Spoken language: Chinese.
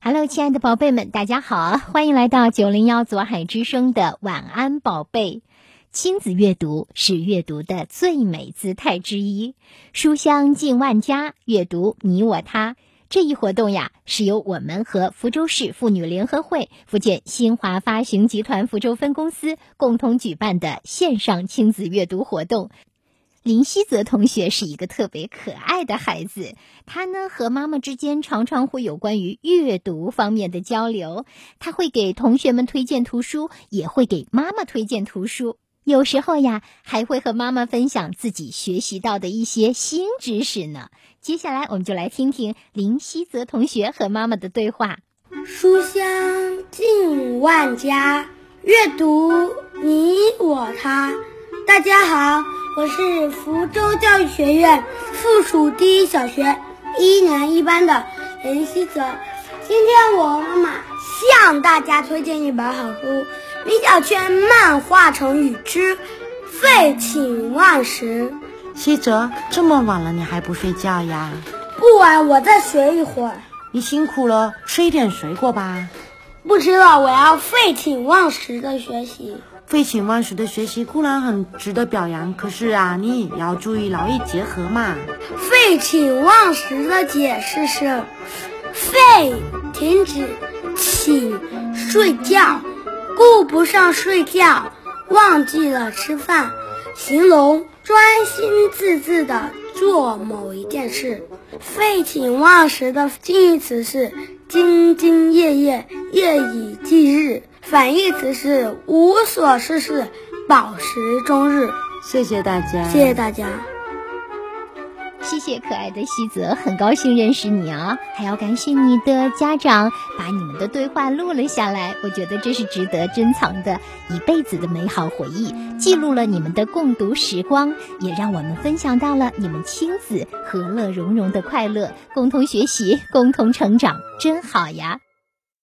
Hello，亲爱的宝贝们，大家好，欢迎来到九零幺左海之声的晚安宝贝。亲子阅读是阅读的最美姿态之一，书香近万家，阅读你我他。这一活动呀，是由我们和福州市妇女联合会、福建新华发行集团福州分公司共同举办的线上亲子阅读活动。林希泽同学是一个特别可爱的孩子，他呢和妈妈之间常常会有关于阅读方面的交流，他会给同学们推荐图书，也会给妈妈推荐图书。有时候呀，还会和妈妈分享自己学习到的一些新知识呢。接下来，我们就来听听林希泽同学和妈妈的对话。书香近万家，阅读你我他。大家好，我是福州教育学院附属第一小学一年一班的林希泽。今天我妈妈向大家推荐一本好书。米小圈漫画成语之“废寝忘食”。希泽，这么晚了你还不睡觉呀？不晚，我再学一会儿。你辛苦了，吃一点水果吧。不吃了，我要废寝忘食的学习。废寝忘食的学习固然很值得表扬，可是啊，你也要注意劳逸结合嘛。废寝忘食的解释是：废，停止；寝，睡觉。顾不上睡觉，忘记了吃饭，形容专心致志的做某一件事。废寝忘食的近义词是兢兢业业、夜以继日，反义词是无所事事、饱食终日。谢谢大家，谢谢大家。谢谢可爱的西泽，很高兴认识你啊！还要感谢你的家长把你们的对话录了下来，我觉得这是值得珍藏的一辈子的美好回忆，记录了你们的共读时光，也让我们分享到了你们亲子和乐融融的快乐，共同学习，共同成长，真好呀！